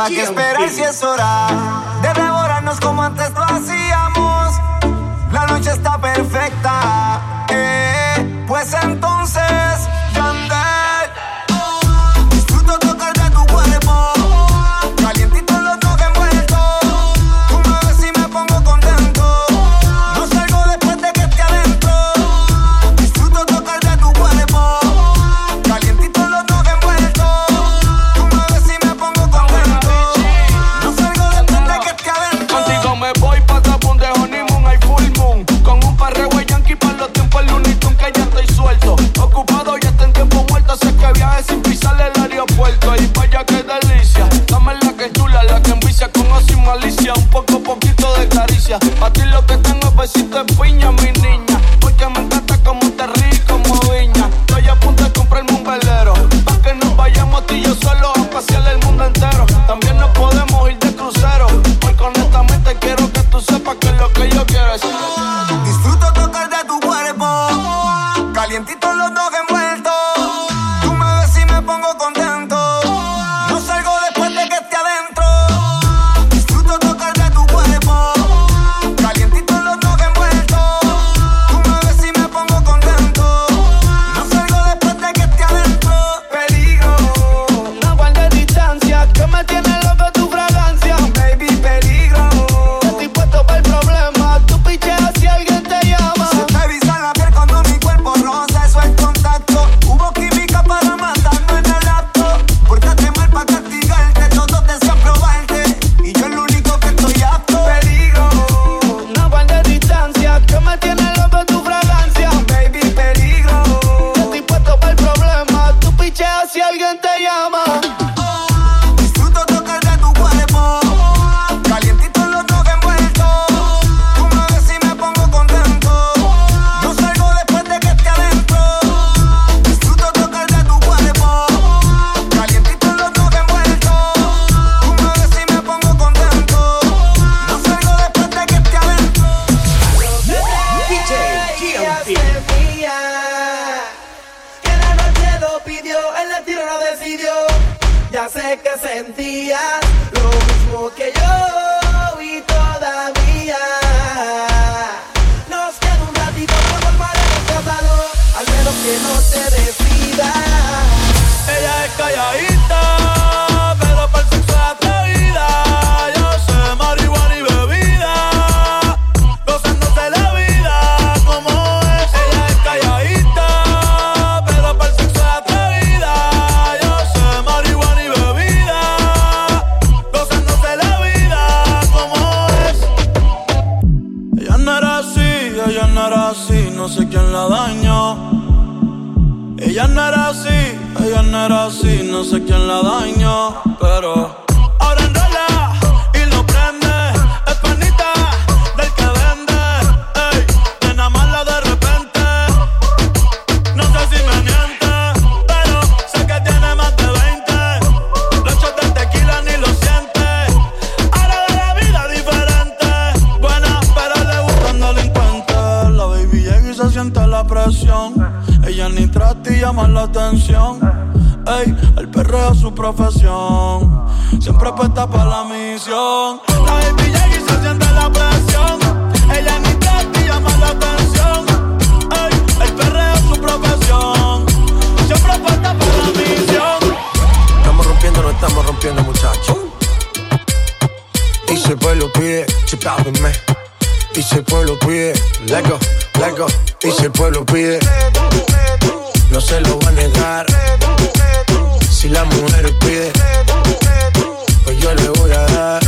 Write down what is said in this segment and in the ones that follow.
¿Para qué esperar si es hora de devorarnos como antes lo hacíamos? La noche está perfecta, eh, pues entonces. Y si el pueblo pide, leco, leco. Y si el pueblo pide, no se lo va a negar. Si la mujer pide, pues yo le voy a dar.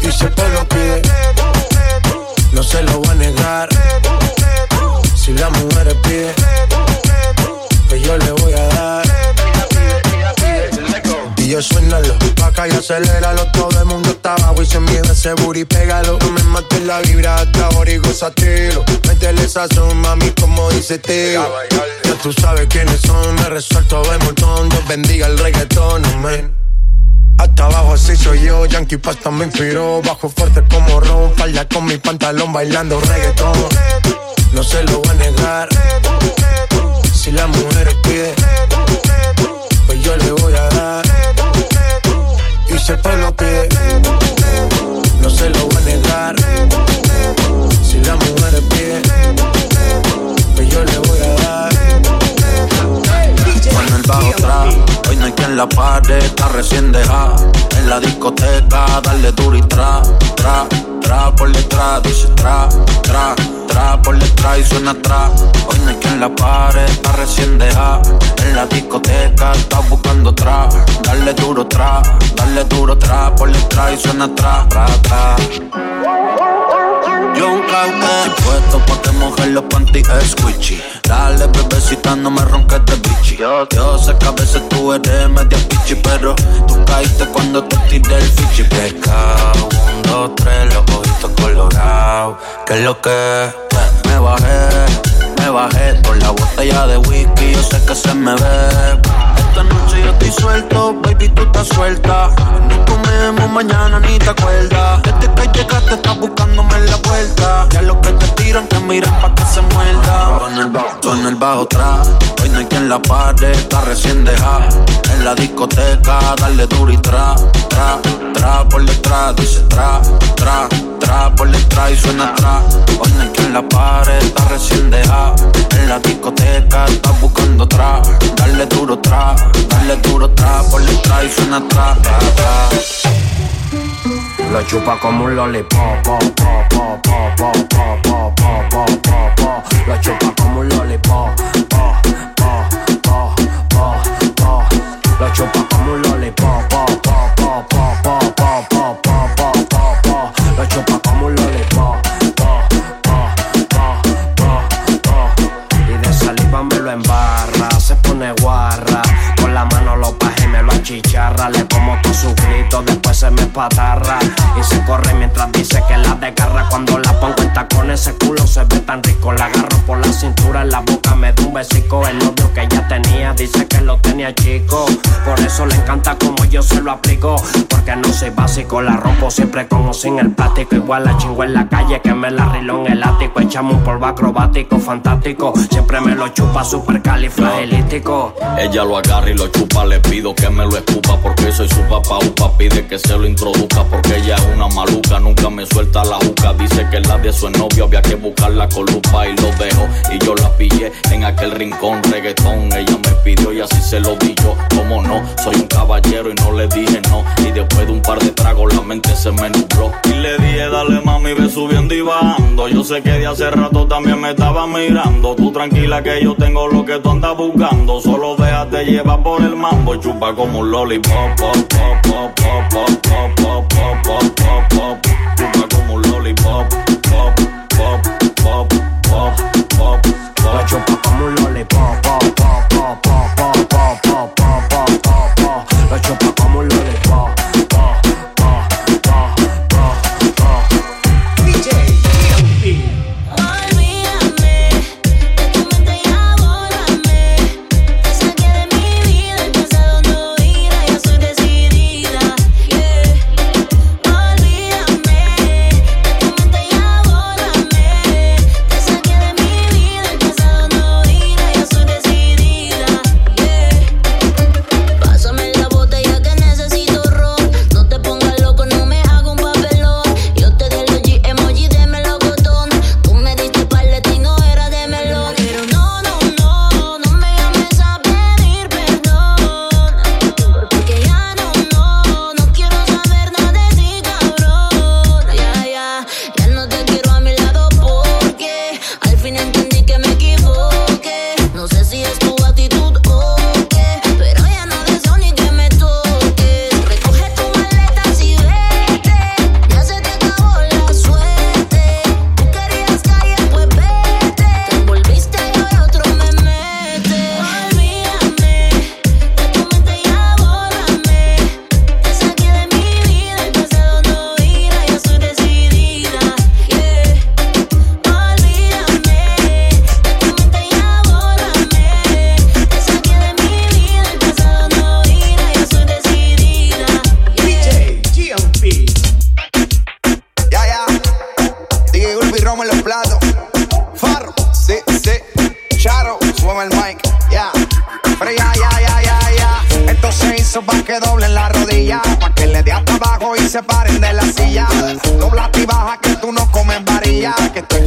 Y si el pueblo pide, no se lo va a negar. Si la mujer pide, pues yo le voy a dar. Y yo suénalo, pa' acá y aceléralo todo el mundo hasta abajo y se miedo ese booty, pégalo. No me mates la vibra hasta ahora y gozatelo. Métele sazón, mami, como dice tío. Ya tú sabes quiénes son, me resuelto de montón. Dios bendiga el reggaetón. Hasta abajo así soy yo, Yankee Pasta me inspiró. Bajo fuerte como Ron, falda con mi pantalón bailando reggaetón. No se lo voy a negar. Si las mujeres piden, pues yo le voy a quien la pare, está recién dejada. En la discoteca, darle duro y tra, tra, tra por detrás, dice tra, tra por detrás y suena atrás. Hoy no hay quien la pare, está recién dejada. En la discoteca está buscando atrás. Darle duro atrás, darle duro atrás. Por detrás y suena atrás, atrás, John Cauke Puesto pa' que mojen los panties squishy. Dale bebecita no me ronques de bichi Yo, sé. Que a veces tú eres media pichi Pero tú caíste cuando te tiré el fichi. Pescado, un, dos, tres, los ojitos colorados. ¿Qué es lo que? Me bajé, me bajé con la botella de whisky, yo sé que se me ve. Esta noche yo estoy suelto, baby, tú estás suelta. Ni comemos mañana ni te acuerdas. Desde que llegaste estás buscándome en la puerta. Ya los que te tiran te miran pa' que se muerda. Con el bajo, con el bajo atrás. Hoy no hay quien la pare, está recién dejada. En la discoteca, darle duro y tra, tra, tra por detrás. Dice tra, tra, tra por detrás y suena tra. Hoy no hay quien la pare, está recién dejada. En la discoteca, está buscando tra. Darle duro tra, darle duro tra por detrás y suena tra, tra, tra. Lo chupa como un lollipop, pop, pop, pop, pop, pop, pop, pop, pop, pop, Lo chupa como un lollipop, lo aplico. Porque no soy básico, la rompo siempre como sin el plástico. Igual la chingo en la calle que me la riló en el ático. Echamos un polvo acrobático, fantástico. Siempre me lo chupa super califragilístico. Ella lo agarra y lo chupa, le pido que me lo escupa. Porque soy su papá, upa, pide que se lo introduzca. Porque ella es una maluca, nunca me suelta la juca. Dice que la de su novio había que buscarla con lupa y lo dejo. Y yo la pillé en aquel rincón reggaetón. Ella me pidió y así se lo di yo. Como no, soy un caballero y no le Y después de un par de tragos la mente se me nubló. Y le dije, dale mami, ve subiendo y bajando. Yo sé que de hace rato también me estaba mirando. Tú tranquila que yo tengo lo que tú andas buscando. Solo déjate llevar por el mambo. Chupa como un lollipop,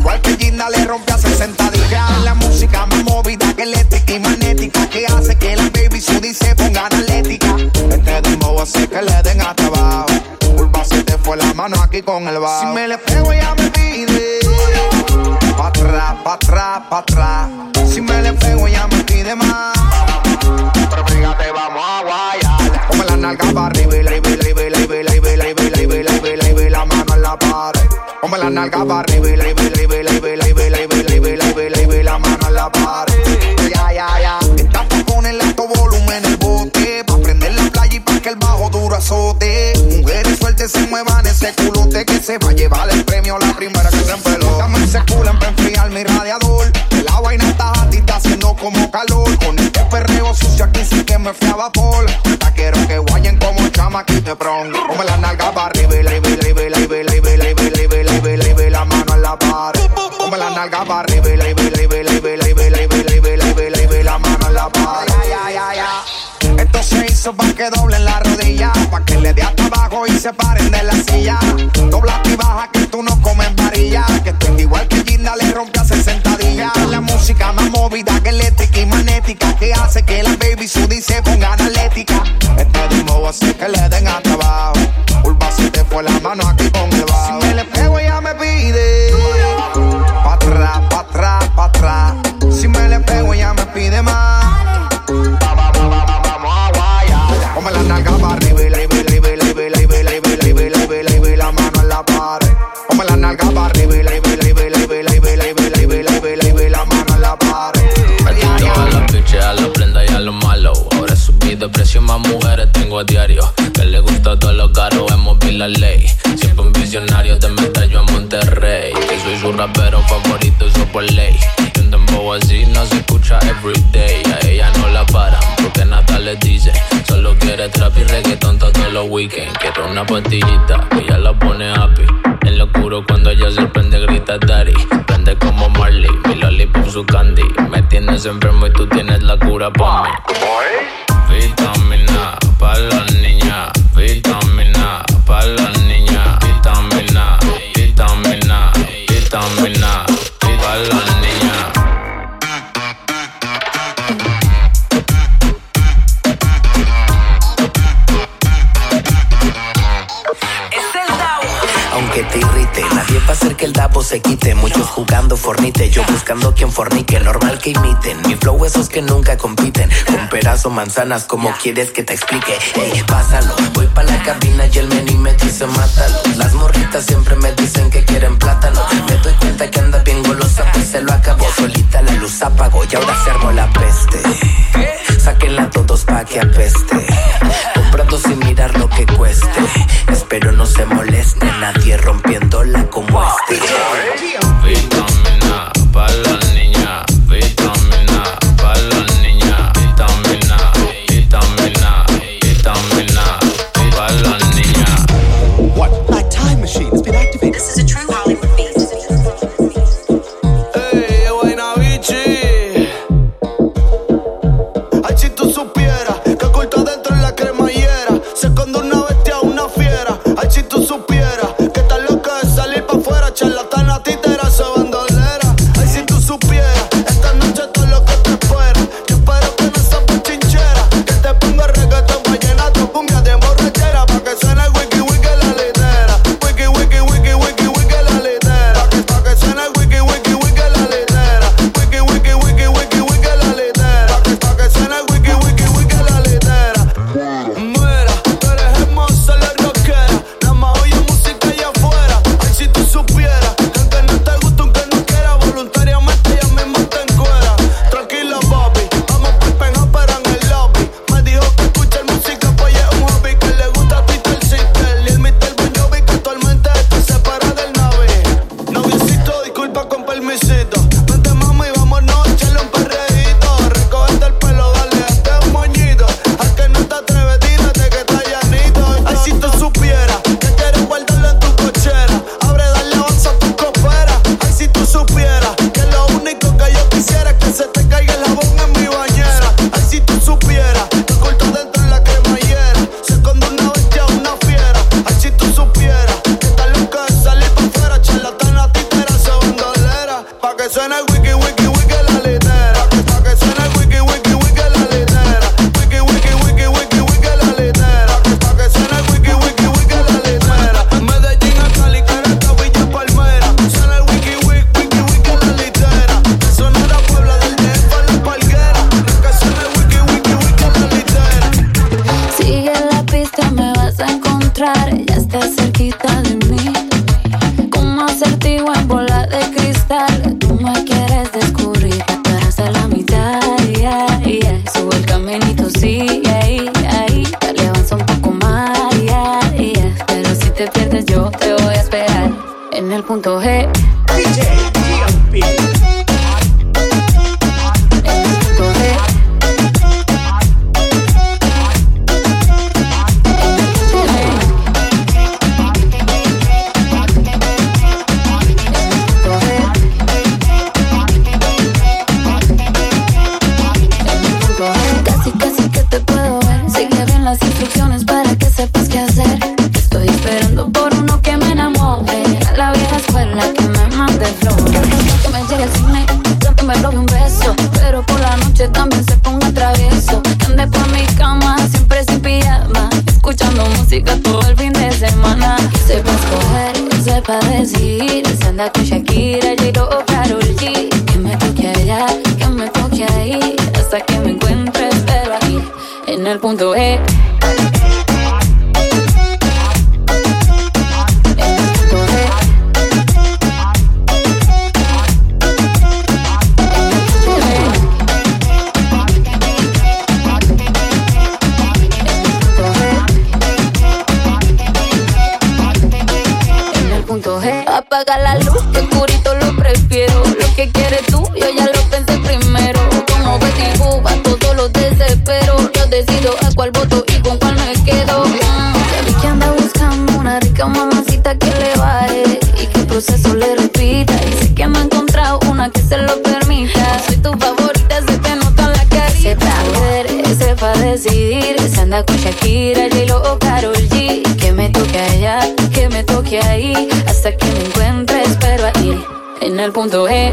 igual que Ginda le rompe a 60 días. La música más movida que eléctrica y magnética. Que hace que la baby Sudi se ponga analética. Este dembow hace que le den hasta abajo. Curva se te fue la mano aquí con el bajo. Si me le pego ya me pide. Pa' atrás, pa' atrás, pa' atrás. Si me le pego ya me pide más. Pero fíjate, vamos a guayar. Come la nalga para arriba y la la nalga para arriba y la vela, y vela, y vela, la mano en la pared. Ya, ya, ya. Está con el alto volumen el bote. Pa' prender la playa y pa' que el bajo duro azote. Mujeres sueltas se muevan ese culote que se va a llevar el premio la primera que se empeló. Dame ese culo para enfriar mi radiador. La vaina está a ti, está haciendo como calor. Con este perreo sucio aquí sí que me fui a vapor. Hasta quiero que guayen como chama aquí te pronto. Doblen la rodilla, pa' que le dé hasta abajo y se paren de la silla. Dobla y baja que tú no comes varilla, que tú igual que Ginda le rompe a 60 días. La música más movida que eléctrica y magnética, que hace que la baby Sudi se ponga analética. Este dembow hace que le den hasta abajo. Curva se te fue la mano aquí una pastillita, que ella la pone happy. En lo oscuro cuando ella se prende grita daddy. Prende como Marley, mi lollipop su candy. Me tienes enfermo y tú tienes la cura pa' mí. Vitamina pa' la niña, vitamina pa' la niña, se quite. Muchos jugando fornite, yo buscando quien fornique. Normal que imiten, mi flow esos que nunca compiten. Con peras o manzanas, como quieres que te explique. Ey, pásalo, voy pa' la cabina y el menú me dice mátalo. Las morritas siempre me dicen que quieren plátano. Me doy cuenta que anda bien golosa, pues se lo acabó. Solita la luz apagó y ahora se armó la peste. Sáquenla todos pa' que apeste. Comprando sin mirar lo que cueste. Espero no se moleste nadie rompiéndola como este. Vitamina pa' te voy a esperar. En el punto G. anda con Shakira, J-Lo o Karol G. Que me toque allá, que me toque ahí. Hasta que me encuentres, pero ahí. En el punto E. Apaga la luz, que oscurito lo prefiero. Lo que quieres tú, yo ya lo pensé primero. Como Betty Cuba, todo lo desespero. Yo decido a cuál voto y con cuál me quedo. Ya vi que anda buscando una rica mamacita que le baje y que el proceso le repita. Y sé que me ha encontrado una que se lo permita. Soy tu favorita, se te nota en la carita. Sepa ver, sepa decidir. Se anda con Shakira, J-Lo o Karol Que me encuentres, pero ahí. En el punto G.